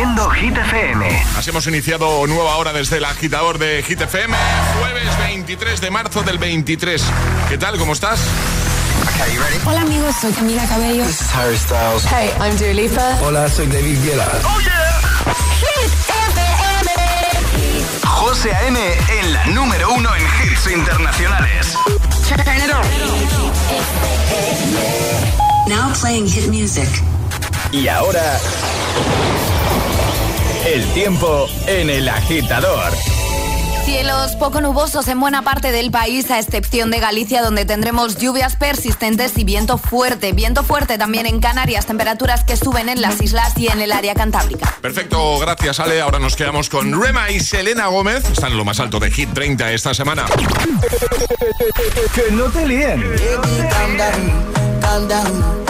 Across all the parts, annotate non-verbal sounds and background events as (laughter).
haciendo Hit FM. Así hemos iniciado nueva hora desde el agitador de Hit FM, jueves 23 de marzo del 23. ¿Qué tal? ¿Cómo estás? Okay, you ready? Hola amigos, soy Camila Cabello. This is Harry Styles. Hey, I'm Dua Lipa. Hola, soy David Guetta. ¡Oh, yeah! Hit FM. José A.M. en la número uno en hits internacionales. Turn it on. Now playing hit music. Y ahora... El tiempo en el agitador. Cielos poco nubosos en buena parte del país, a excepción de Galicia, donde tendremos lluvias persistentes y viento fuerte. Viento fuerte también en Canarias, temperaturas que suben en las islas y en el área cantábrica. Perfecto, gracias Ale. Ahora nos quedamos con Rema y Selena Gómez. Están en lo más alto de Hit 30 esta semana. que no te líen. calm down, calm down.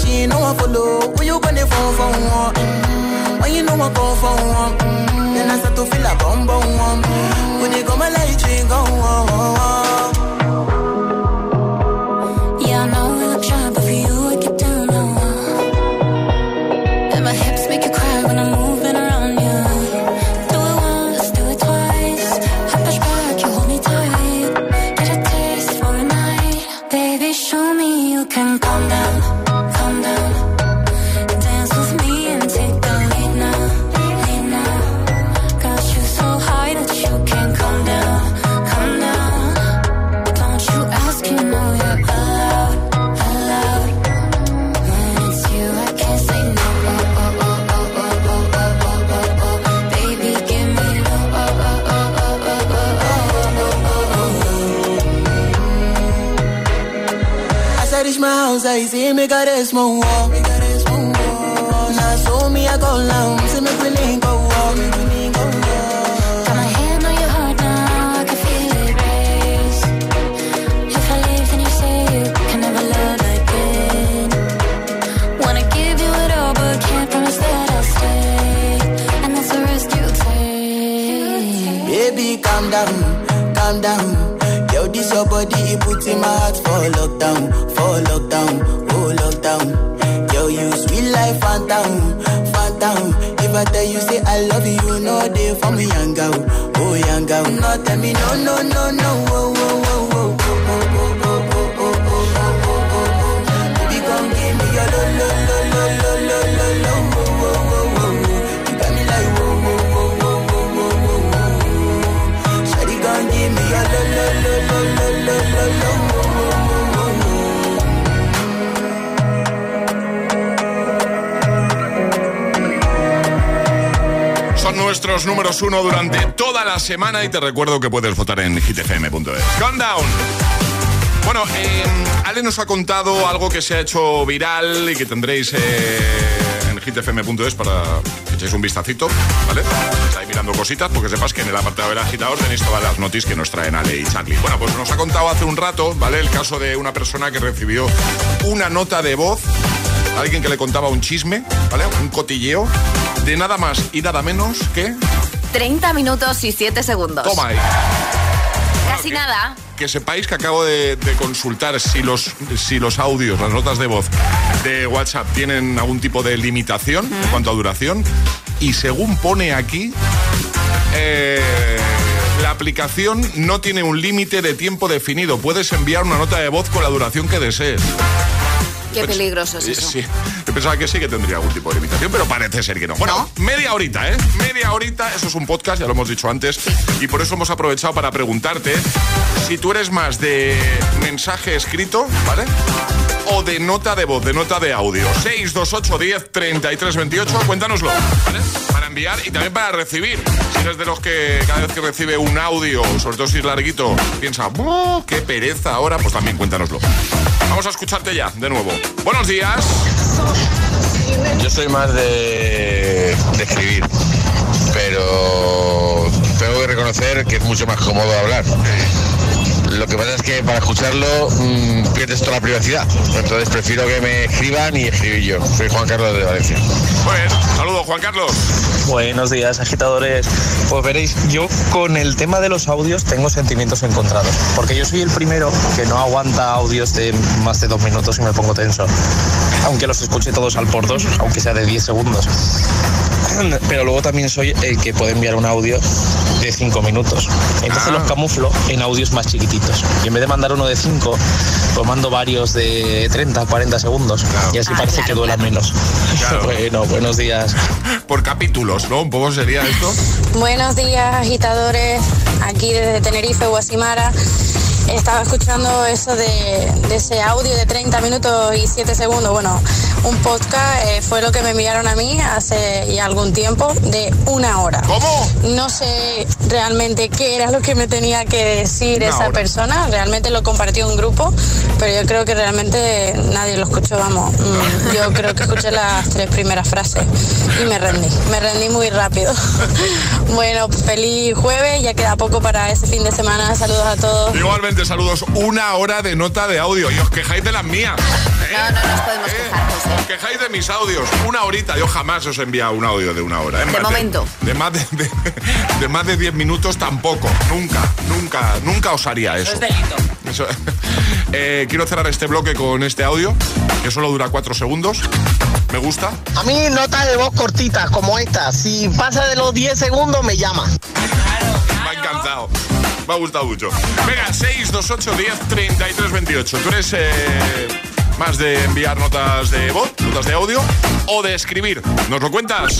she ain't no one follow. When you gonna phone for one? Mm, When you know I call for one? Mm, Then I start to feel a bum bum one. When you go my light, you go on. Yeah, I nuestros números uno durante toda la semana y te recuerdo que puedes votar en hitfm.es. Countdown. Bueno, eh, Ale nos ha contado algo que se ha hecho viral y que tendréis eh, en hitfm.es para que echéis un vistacito, ¿vale? Estáis mirando cositas porque sepas que en el apartado del agitador tenéis todas las noticias que nos traen Ale y Charlie. Bueno, pues nos ha contado hace un rato, ¿vale? El caso de una persona que recibió una nota de voz, alguien que le contaba un chisme, ¿vale? Un cotilleo de nada más y nada menos que... 30 minutos y 7 segundos. Toma ahí. Casi nada. Que sepáis que acabo de, de consultar si los, si los audios, las notas de voz de WhatsApp tienen algún tipo de limitación en cuanto a duración. Y según pone aquí, eh, la aplicación no tiene un límite de tiempo definido. Puedes enviar una nota de voz con la duración que desees. Qué peligroso es eso. Sí, yo pensaba que sí que tendría algún tipo de limitación, pero parece ser que no. Bueno, media horita, ¿eh? Media horita, eso es un podcast, ya lo hemos dicho antes, y por eso hemos aprovechado para preguntarte si tú eres más de mensaje escrito, ¿vale? O de nota de voz, de nota de audio. 628 10 33 28, cuéntanoslo, ¿vale? Para enviar y también para recibir. Si eres de los que cada vez que recibe un audio, sobre todo si es larguito, piensa, ¡qué pereza ahora! Pues también cuéntanoslo. Vamos a escucharte ya, de nuevo. Buenos días. Yo soy más de escribir, pero tengo que reconocer que es mucho más cómodo hablar. Lo que pasa es que para escucharlo mmm, pierdes toda la privacidad. Entonces prefiero que me escriban y escribir yo. Soy Juan Carlos de Valencia. Muy bien, saludos Juan Carlos. Buenos días, agitadores. Pues veréis, yo con el tema de los audios tengo sentimientos encontrados. Porque yo soy el primero que no aguanta audios de más de dos minutos y me pongo tenso. Aunque los escuche todos al por dos, aunque sea de 10 segundos. (clears throat) Pero luego también soy el que puede enviar un audio de 5 minutos. Entonces Ah. los camuflo en audios más chiquititos. Y en vez de mandar uno de 5, pues mando varios de 30, 40 segundos. Y así Ah, parece claro, que duela claro. menos. Claro. (laughs) bueno, buenos días. Por capítulos, ¿no? Un poco sería esto. Buenos días, agitadores. Aquí desde Tenerife, Guasimara. Estaba escuchando eso de, de ese audio de 30 minutos y 7 segundos. Bueno, un podcast eh, fue lo que me enviaron a mí hace ya algún tiempo de una hora. ¿Cómo? No sé realmente qué era lo que me tenía que decir Una esa hora. persona. Realmente lo compartió un grupo, pero yo creo que realmente nadie lo escuchó. Vamos, Mm, yo creo que escuché las tres primeras frases y me rendí. Me rendí muy rápido. (laughs) Bueno, feliz jueves. Ya queda poco para ese fin de semana. Saludos a todos. Igualmente, saludos. Una hora de nota de audio y os quejáis de las mías. ¿eh? No, no nos podemos ¿Eh? quejar, José. Os quejáis de mis audios. Una horita. Yo jamás os he enviado un audio de una hora. ¿eh? De Más momento. De, más de, de- de más de 10 minutos tampoco. Nunca, nunca, nunca os haría eso. Eso- (laughs) Eh, quiero cerrar este bloque con este audio, que solo dura 4 segundos. Me gusta. A mí notas de voz cortitas como esta. Si pasa de los 10 segundos me llama. Me ha encantado. Me ha gustado mucho. Venga, 628 10 33 28. ¿Tú eres eh, más de enviar notas de voz, notas de audio o de escribir? ¿Nos lo cuentas?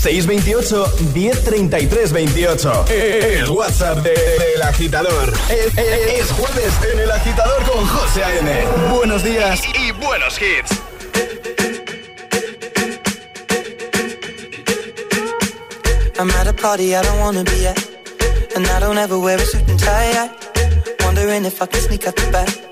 628 1033 28. El WhatsApp de- del agitador. Es, es- es jueves en el agitador con José A.M. Buenos días y, buenos hits. I'm at a party I don't wanna be at. And I don't ever wear a suit and tie. Wondering if I can sneak out the back.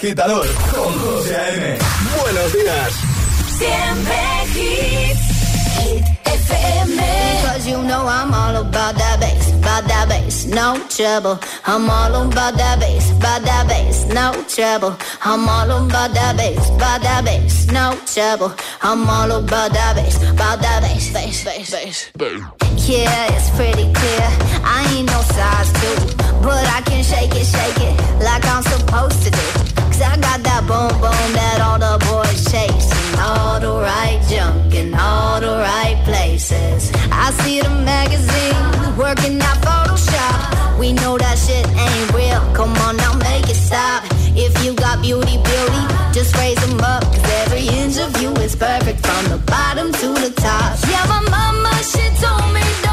agitador con José A.M. Buenos días. Siempre hits, hit FM. Cause you know I'm all about that bass, about that bass, no trouble. I'm all about that bass, about that bass, no trouble. I'm all about that bass, about that bass, no trouble. I'm all about that bass, about that bass, bass, bass, bass. Yeah, it's pretty clear. I ain't no size two, but I can shake it, shake it like I'm supposed to do. I got that that all the boys chase. All the right junk in all the right places. I see the magazine working out Photoshop. We know that shit ain't real. Come on now, make it stop. If you got beauty, beauty, just raise them up. Cause every inch of you is perfect from the bottom to the top. Yeah, my mama, she told me don't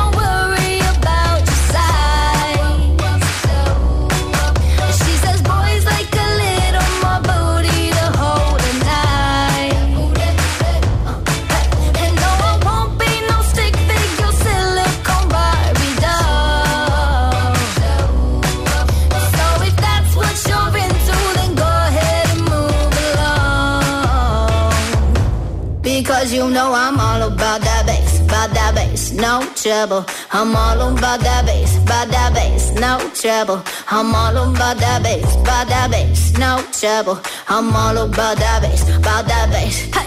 trouble. I'm all about that bass, about that bass, no trouble. I'm all about that bass, about that bass, no trouble. I'm all about that bass, about that bass. Hey,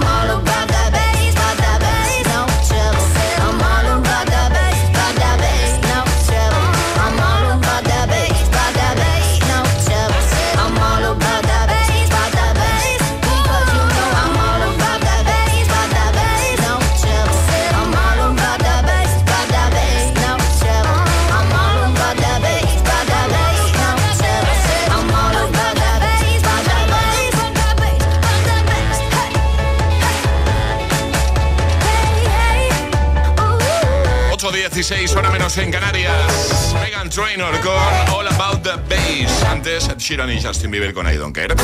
menos en Canarias. Megan Trainor con All About the Bass. Antes, Ed Sheeran y Justin Bieber con I Don't Care.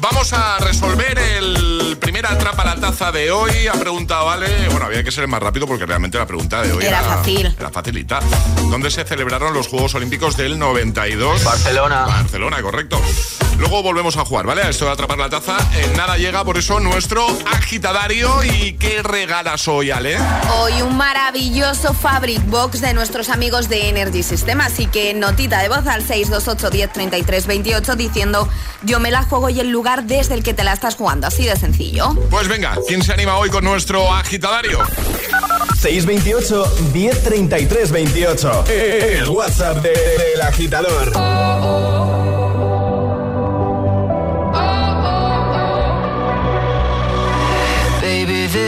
Vamos a resolver el primer atrapa la taza de hoy. Ha preguntado Vale. Bueno, había que ser más rápido porque realmente la pregunta de hoy Era era, fácil. Era facilita. ¿Dónde se celebraron los Juegos Olímpicos del 92? Barcelona. Barcelona, correcto. Luego volvemos a jugar, ¿vale? A esto de atrapar la taza. En nada llega, por eso, nuestro agitadario. ¿Y qué regalas hoy, Ale? Hoy un maravilloso Fabric Box de nuestros amigos de Energy System. Así que notita de voz al 628 10 33 28 diciendo yo me la juego y el lugar desde el que te la estás jugando. Así de sencillo. Pues venga, ¿quién se anima hoy con nuestro agitadario? 628 1033 28. El WhatsApp de- del agitador.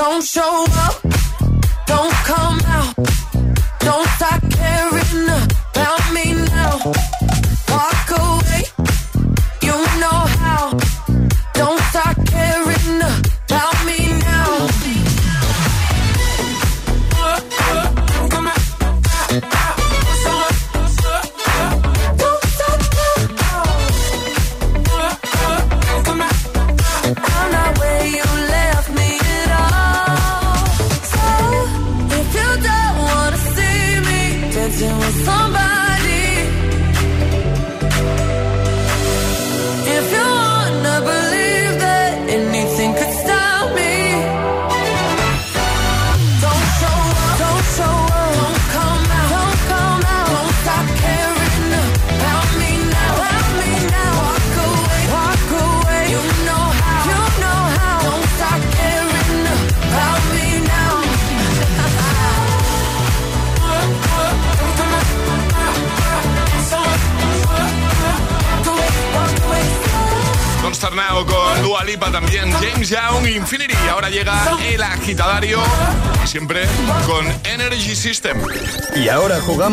don't show up.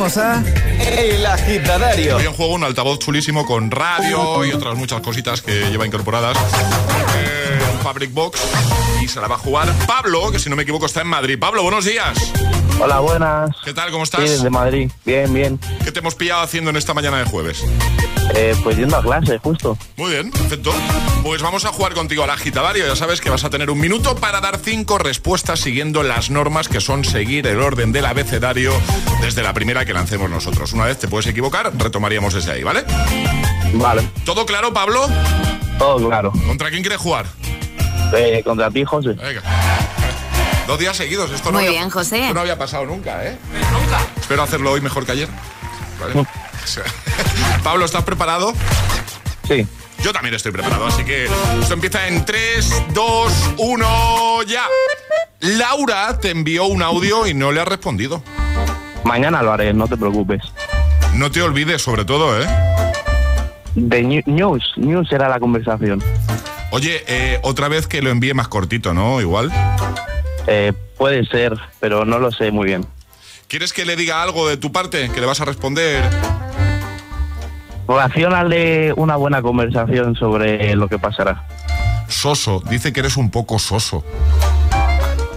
Jugamos a El Agitadario. Hoy en juego un altavoz chulísimo con radio y otras muchas cositas que lleva incorporadas. Eh, un Fabric Box y se la va a jugar Pablo, que si no me equivoco está en Madrid. Pablo, buenos días. Hola, buenas. ¿Qué tal? ¿Cómo estás? Sí, desde Madrid. Bien, bien. ¿Qué te hemos pillado haciendo en esta mañana de jueves? Eh, pues yendo a clase, justo. Muy bien, perfecto. Pues vamos a jugar contigo al agitadario. Ya sabes que vas a tener un minuto para dar cinco respuestas siguiendo las normas que son seguir el orden del abecedario desde la primera que lancemos nosotros. Una vez te puedes equivocar, retomaríamos desde ahí, ¿vale? Vale. ¿Todo claro, Pablo? Todo claro. ¿Contra quién quieres jugar? Eh, contra ti, José. Venga. Dos días seguidos. Esto no Muy había- bien, José. Esto no había pasado nunca, ¿eh? Nunca. Espero hacerlo hoy mejor que ayer. ¿Vale? (laughs) O sea, Pablo, ¿estás preparado? Sí. Yo también estoy preparado, así que esto empieza en 3, 2, 1, ya. Laura te envió un audio y no le has respondido. Mañana lo haré, no te preocupes. No te olvides, sobre todo, ¿eh? De New- News, News era la conversación. Oye, eh, otra vez que lo envíe más cortito, ¿no? Igual. Eh, puede ser, pero no lo sé muy bien. ¿Quieres que le diga algo de tu parte? ¿Que le vas a responder? Relacionale una buena conversación sobre lo que pasará. Soso, dice que eres un poco soso.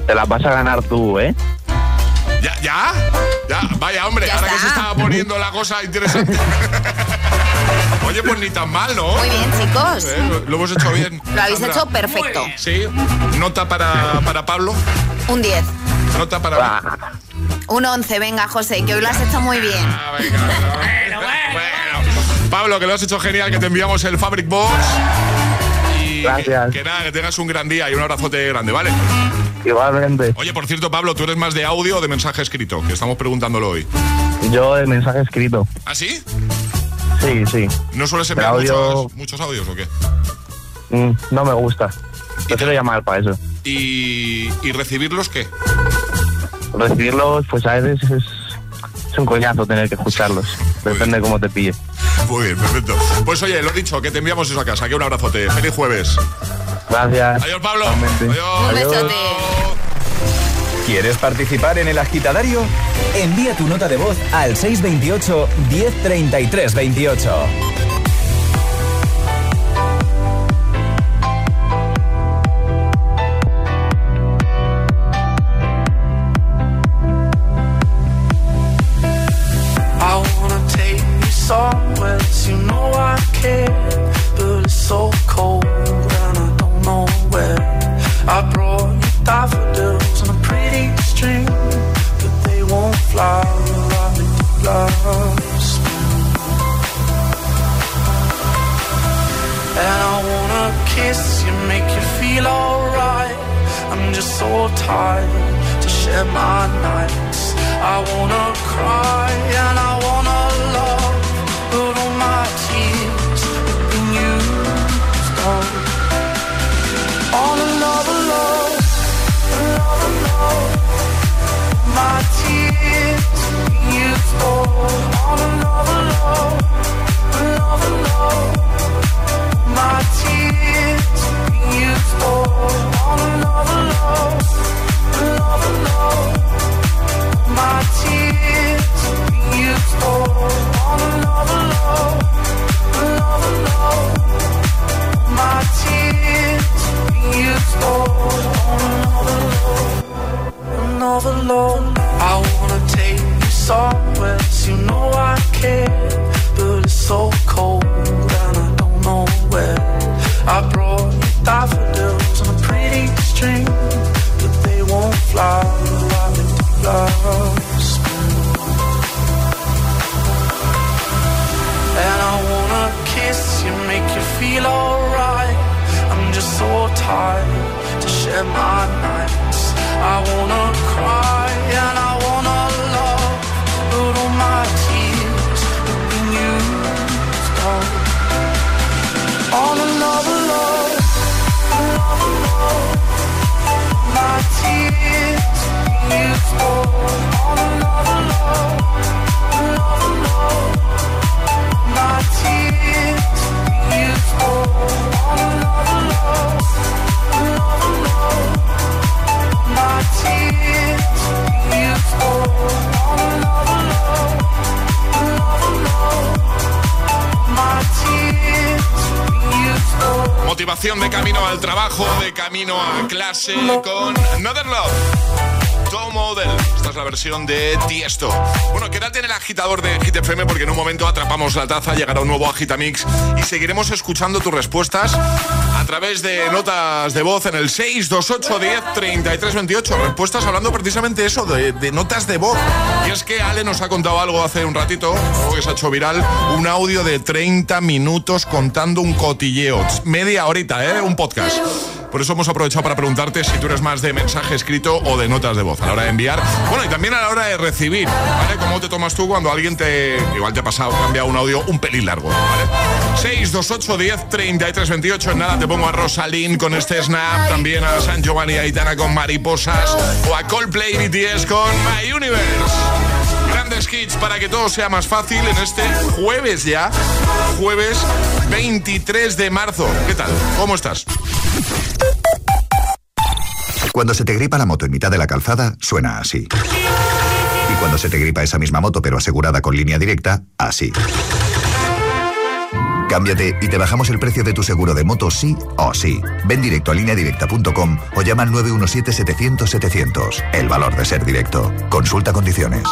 Te la vas a ganar tú, ¿eh? ¿Ya? ¿Ya? ¿Ya? Vaya, hombre, Ya ahora que se estaba poniendo la cosa interesante. (laughs) Oye, pues ni tan mal, ¿no? Muy bien, chicos. Eh, Lo, lo hemos hecho bien. Lo habéis Sandra. hecho perfecto. Sí. Nota para, para Pablo. Un 10. Nota para. Un 11, venga, José, que hoy lo has hecho muy bien. Ah, venga, bueno, bueno. Pablo, que lo has hecho genial, que te enviamos el Fabric Box. Y Gracias. Que, nada, que tengas un gran día y un abrazote grande, ¿vale? Igualmente. Oye, por cierto, Pablo, ¿tú eres más de audio o de mensaje escrito? Que estamos preguntándolo hoy. Yo de mensaje escrito. ¿Ah, sí? Sí, sí. ¿No sueles enviar audio- muchos, muchos audios o qué? Mm, no me gusta. Prefiero llamar para eso. ¿Y, y recibirlos qué? Recibirlos, pues a veces es, es un coñazo tener que escucharlos. Depende de cómo te pille. Muy bien, perfecto. Pues oye, lo dicho, que te enviamos eso a casa. Que un abrazote. Feliz jueves. Gracias. Adiós, Pablo. Adiós. Un besote. ¿Quieres participar en el agitadario? Envía tu nota de voz al 628 1033 28. Versión de Tiesto. Bueno, quédate en el agitador de Hit FM porque en un momento atrapamos la taza, llegará un nuevo Agitamix y seguiremos escuchando tus respuestas a través de notas de voz en el 628 10 33 28. Respuestas hablando precisamente eso, de, de notas de voz. Y es que Ale nos ha contado algo hace un ratito, algo que se ha hecho viral, un audio de 30 minutos contando un cotilleo. Media horita, ¿eh? Un podcast. Por eso hemos aprovechado para preguntarte si tú eres más de mensaje escrito o de notas de voz a la hora de enviar. Bueno, y también a la hora de recibir, ¿vale? ¿Cómo te tomas tú cuando alguien te, igual te ha pasado, enviado un audio un pelín largo, ¿vale? 628 10 33 28. En nada te pongo a Rosalín con este snap, también a San Giovanni Aitana con Mariposas o a Coldplay BTS con My Universe. Grandes hits para que todo sea más fácil en este jueves ya, jueves 23 de marzo. ¿Qué tal? ¿Cómo estás? Cuando se te gripa la moto en mitad de la calzada, suena así. Y cuando se te gripa esa misma moto pero asegurada con línea directa, así. Cámbiate y te bajamos el precio de tu seguro de moto sí o sí. Ven directo a lineadirecta.com o llama al 917-700-700. El valor de ser directo. Consulta condiciones.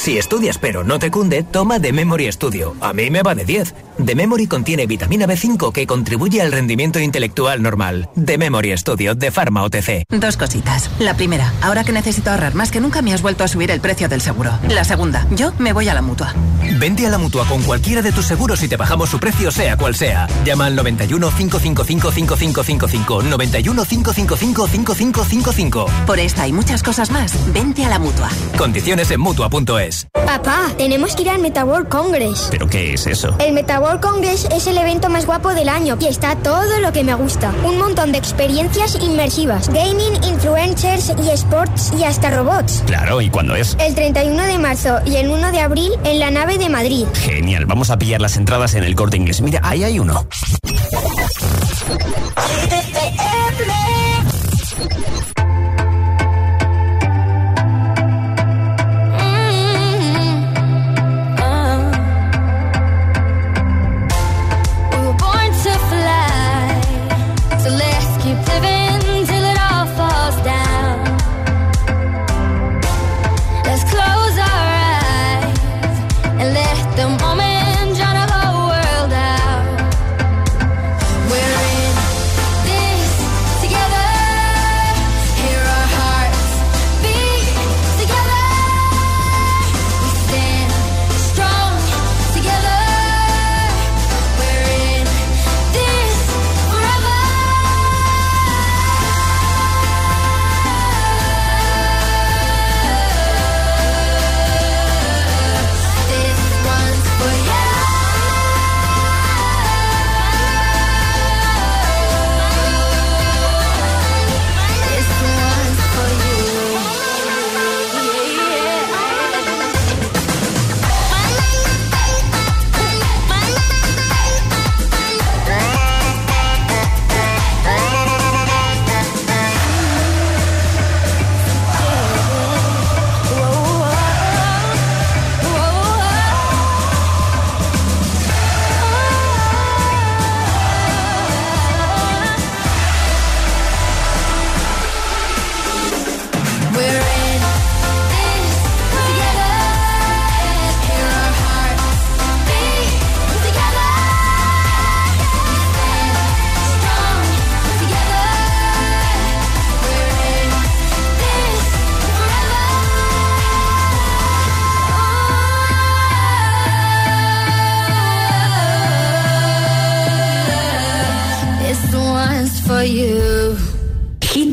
Si estudias pero no te cunde, toma The Memory Studio. A mí me va de 10. The Memory contiene vitamina B5 que contribuye al rendimiento intelectual normal. The Memory Studio de Pharma OTC. Dos cositas. La primera, ahora que necesito ahorrar más que nunca me has vuelto a subir el precio del seguro. La segunda, yo me voy a la mutua. Vente a la mutua con cualquiera de tus seguros y te bajamos su precio, sea cual sea. Llama al 91 555 5555. 91 555 5555. Por esta y muchas cosas más, vente a la mutua. Condiciones en mutua.es. Papá, tenemos que ir al MetaWorld Congress. ¿Pero qué es eso? El MetaWorld Congress es el evento más guapo del año y está todo lo que me gusta. Un montón de experiencias inmersivas. Gaming, influencers y sports y hasta robots. Claro, ¿y cuándo es? El 31 de marzo y el 1 de abril en la nave de Madrid. Genial, vamos a pillar las entradas en el corte inglés. Mira, ahí hay uno. (laughs)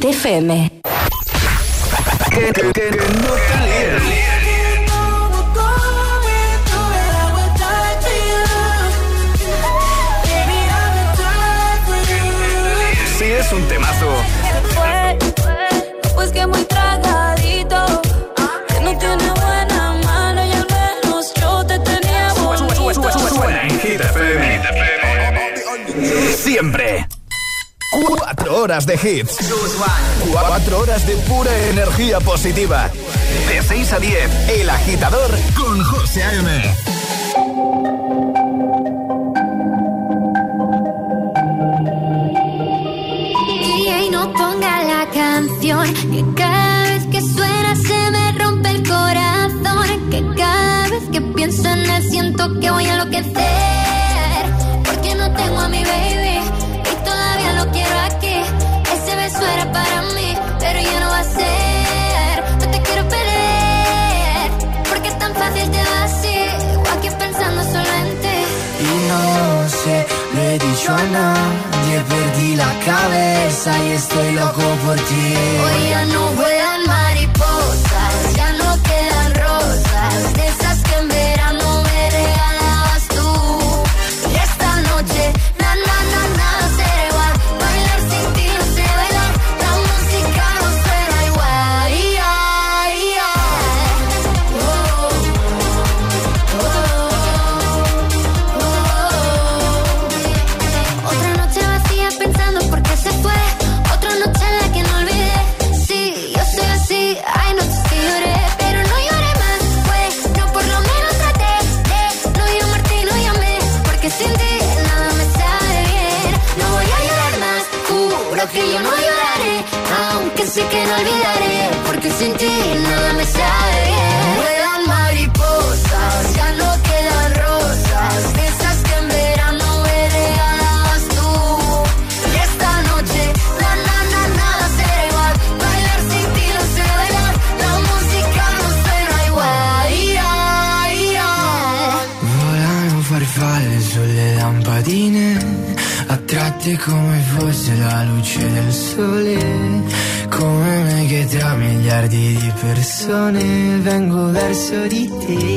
FM. horas de hits. cuatro horas de pura energía positiva. De 6 a 10, El Agitador con José A.M. Y no ponga la canción que cada vez que suena se me rompe el corazón. Que cada vez que pienso en él siento que voy a enloquecer. persona Yo perdí la cabeza y estoy loco por ti. Hoy ya no voy solitaire.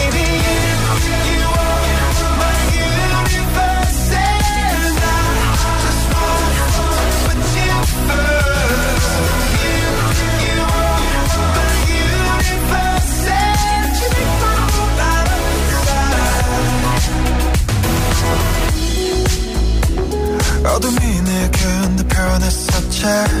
check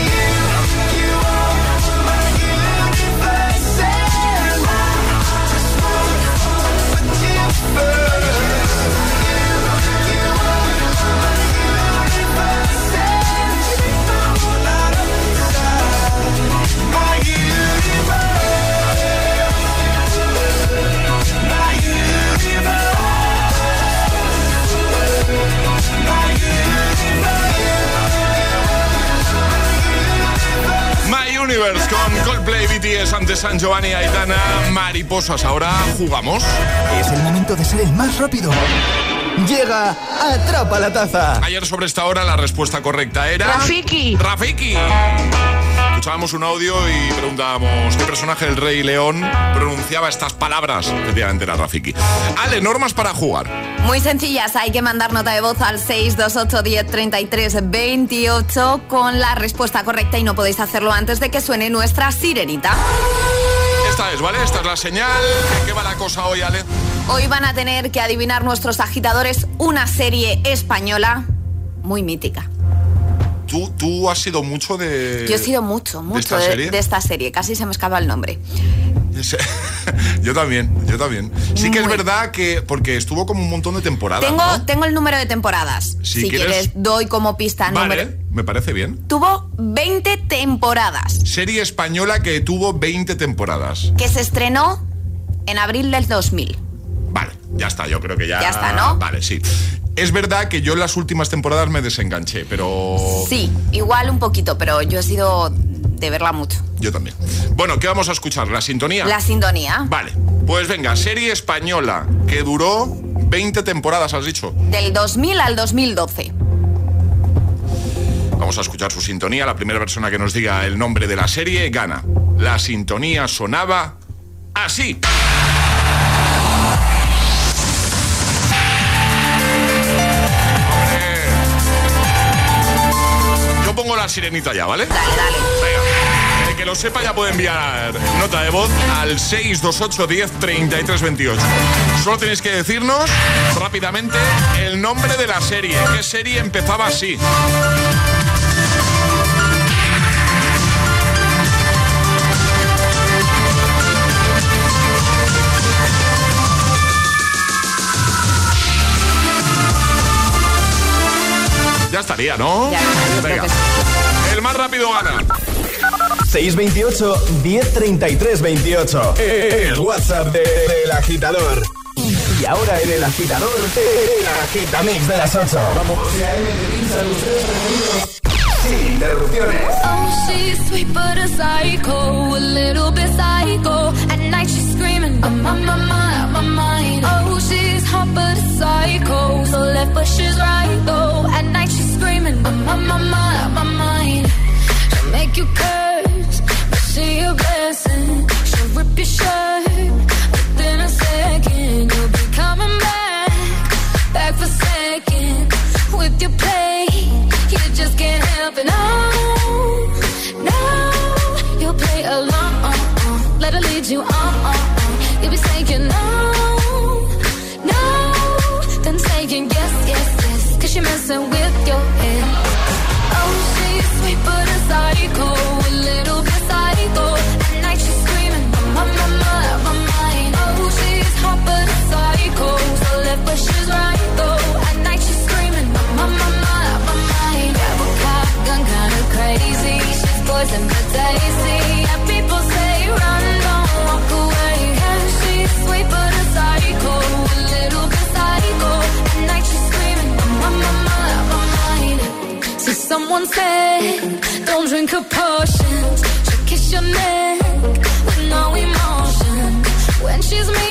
Coldplay, BTS, antes San Giovanni, Aitana, Mariposas. Ahora jugamos. Es el momento de ser el más rápido. Llega Atrapa la Taza. Ayer sobre esta hora la respuesta correcta era... Rafiki. Rafiki. Escuchábamos un audio y preguntábamos qué personaje del Rey León pronunciaba estas palabras. Efectivamente era Rafiki. Ale, normas para jugar. Muy sencillas, hay que mandar nota de voz al 628 10 33 28 con la respuesta correcta y no podéis hacerlo antes de que suene nuestra sirenita. Esta es, ¿vale? Esta es la señal. ¿En qué va la cosa hoy, Ale? Hoy van a tener que adivinar nuestros agitadores una serie española muy mítica. ¿Tú, tú has sido mucho de... Yo he sido mucho, mucho esta de, serie? de esta serie, casi se me escapa el nombre. (laughs) yo también, yo también. Sí que es verdad que... Porque estuvo como un montón de temporadas, Tengo, ¿no? tengo el número de temporadas. Si Si, quieres- quieres, doy como pista Vale, número. me parece bien. Tuvo 20 temporadas, Serie española que tuvo 20 temporadas. que se estrenó en abril del 2000. Vale, ya está, yo creo que ya... Ya está, ¿no? Vale, sí. Es verdad que yo en las últimas temporadas me desenganché, pero... Sí, igual un poquito, pero yo he sido de verla mucho. Yo también. Bueno, ¿qué vamos a escuchar? ¿La sintonía? La sintonía Vale, pues venga, serie española que duró 20 temporadas, has dicho. del 2000 al 2012. Vamos a escuchar su sintonía. La primera persona que nos diga el nombre de la serie gana. La sintonía sonaba así. Yo pongo la sirenita ya, ¿vale? Dale, dale. Venga. Que lo sepa ya puede enviar nota de voz al 628 10 33 28. Solo tenéis que decirnos rápidamente el nombre de la serie. ¿Qué serie empezaba así? Ya estaría, ¿no? Ya Venga. El más rápido gana. 628 1033 28. El WhatsApp de- del agitador. Y ahora en el agitador, el agitamix de las 8. Vamos. Sin interrupciones. Oh, she's sweet but a psycho, a little bit psycho. At night she's screaming, I'm on my mind, my mind. Oh, she's hot but a psycho, so left but she's right someone said, don't drink her potions. She'll kiss your neck with no emotion. When she's mean,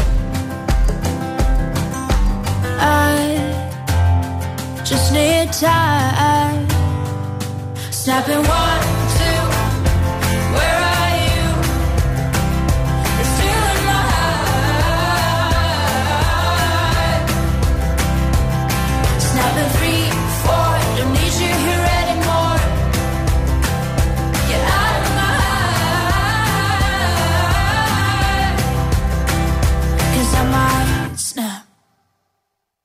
I just need time. Snapping one, two,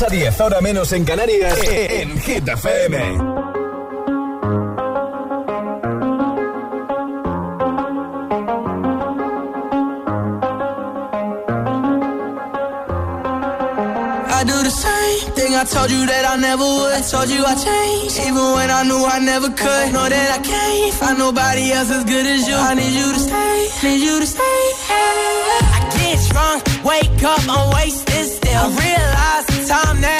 6 a 10, ahora menos en Canarias, en Hit FM. I do the same thing I told you that I never would. I told you I changed, even when I knew I never could. Know that I can't find nobody else as good as you. I need you to stay, need you to stay. I get drunk, wake up, I'm wasted still. I realize the time that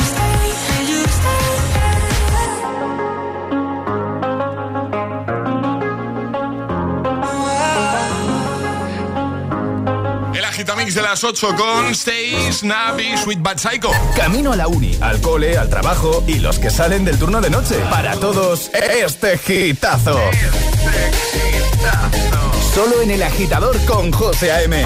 Agitamix de las 8 con Stays, Navi, Sweet Bad Psycho. Camino a la uni, al cole, al trabajo y los que salen del turno de noche. Para todos, este gitazo. Solo en el agitador con José A.M.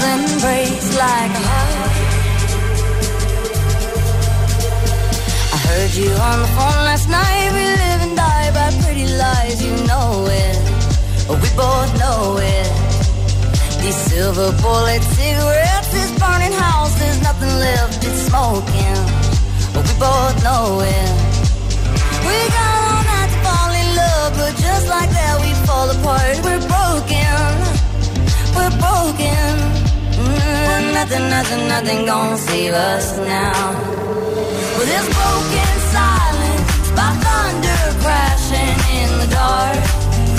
Breaks like a heart. I heard you on the phone last night. We live and die by pretty lies. You know it. We both know it. These silver bullet cigarettes, this burning house, there's nothing left, it's smoking. We both know it. We all night to fall in love, but just like that we fall apart. We're broken, we're broken. Mm, nothing, nothing, nothing gonna save us now. Well, there's broken silence by thunder crashing in the dark,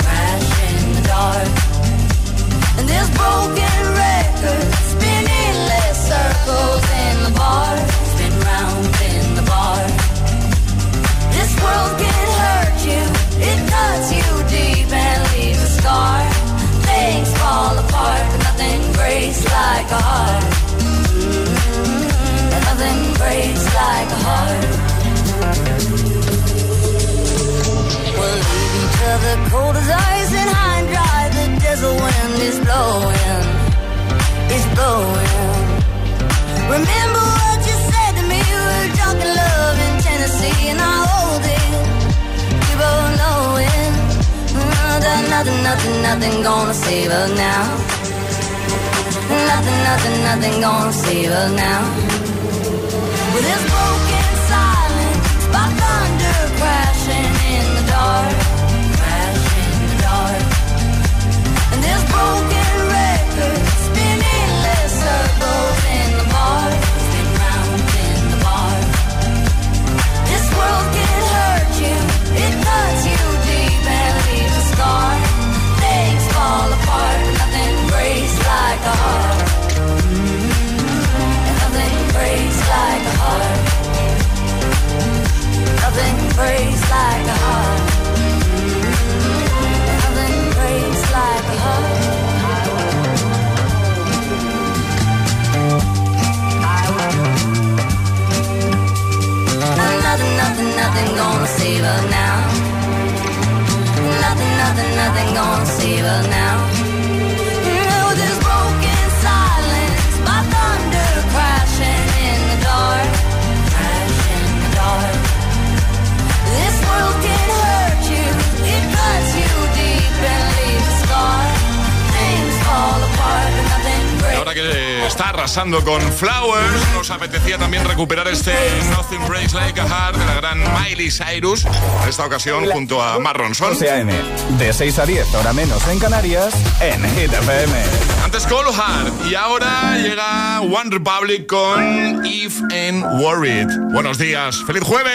crashing in the dark. And there's broken records spinning endless circles in the bar, spin round in the bar. This world can hurt you, it cuts you deep and leaves a scar. Things fall apart, nothing breaks like a heart. And nothing breaks like a heart. We'll leave each other cold as ice and high and dry. The desert wind is blowing, is blowing. Remember what you said to me? We were drunk in love in Tennessee, and I hold it. We both know it. Uh, nothing, nothing, nothing gonna save us now. Nothing, nothing, nothing gonna save us now. With this broken silence, by thunder crashing in the dark, crashing in the dark. And this broken record spinning endless circles in the bar, spin round in the bar. This world can hurt you, it cuts you está arrasando con Flowers, nos apetecía también recuperar este Nothing Breaks Like a Heart de la gran Miley Cyrus, en esta ocasión junto a Marron Sol. De 6 a 10, hora menos en Canarias, en Hit FM. Antes Cole Hard y ahora llega One Republic con If and Worried. Buenos días, feliz jueves.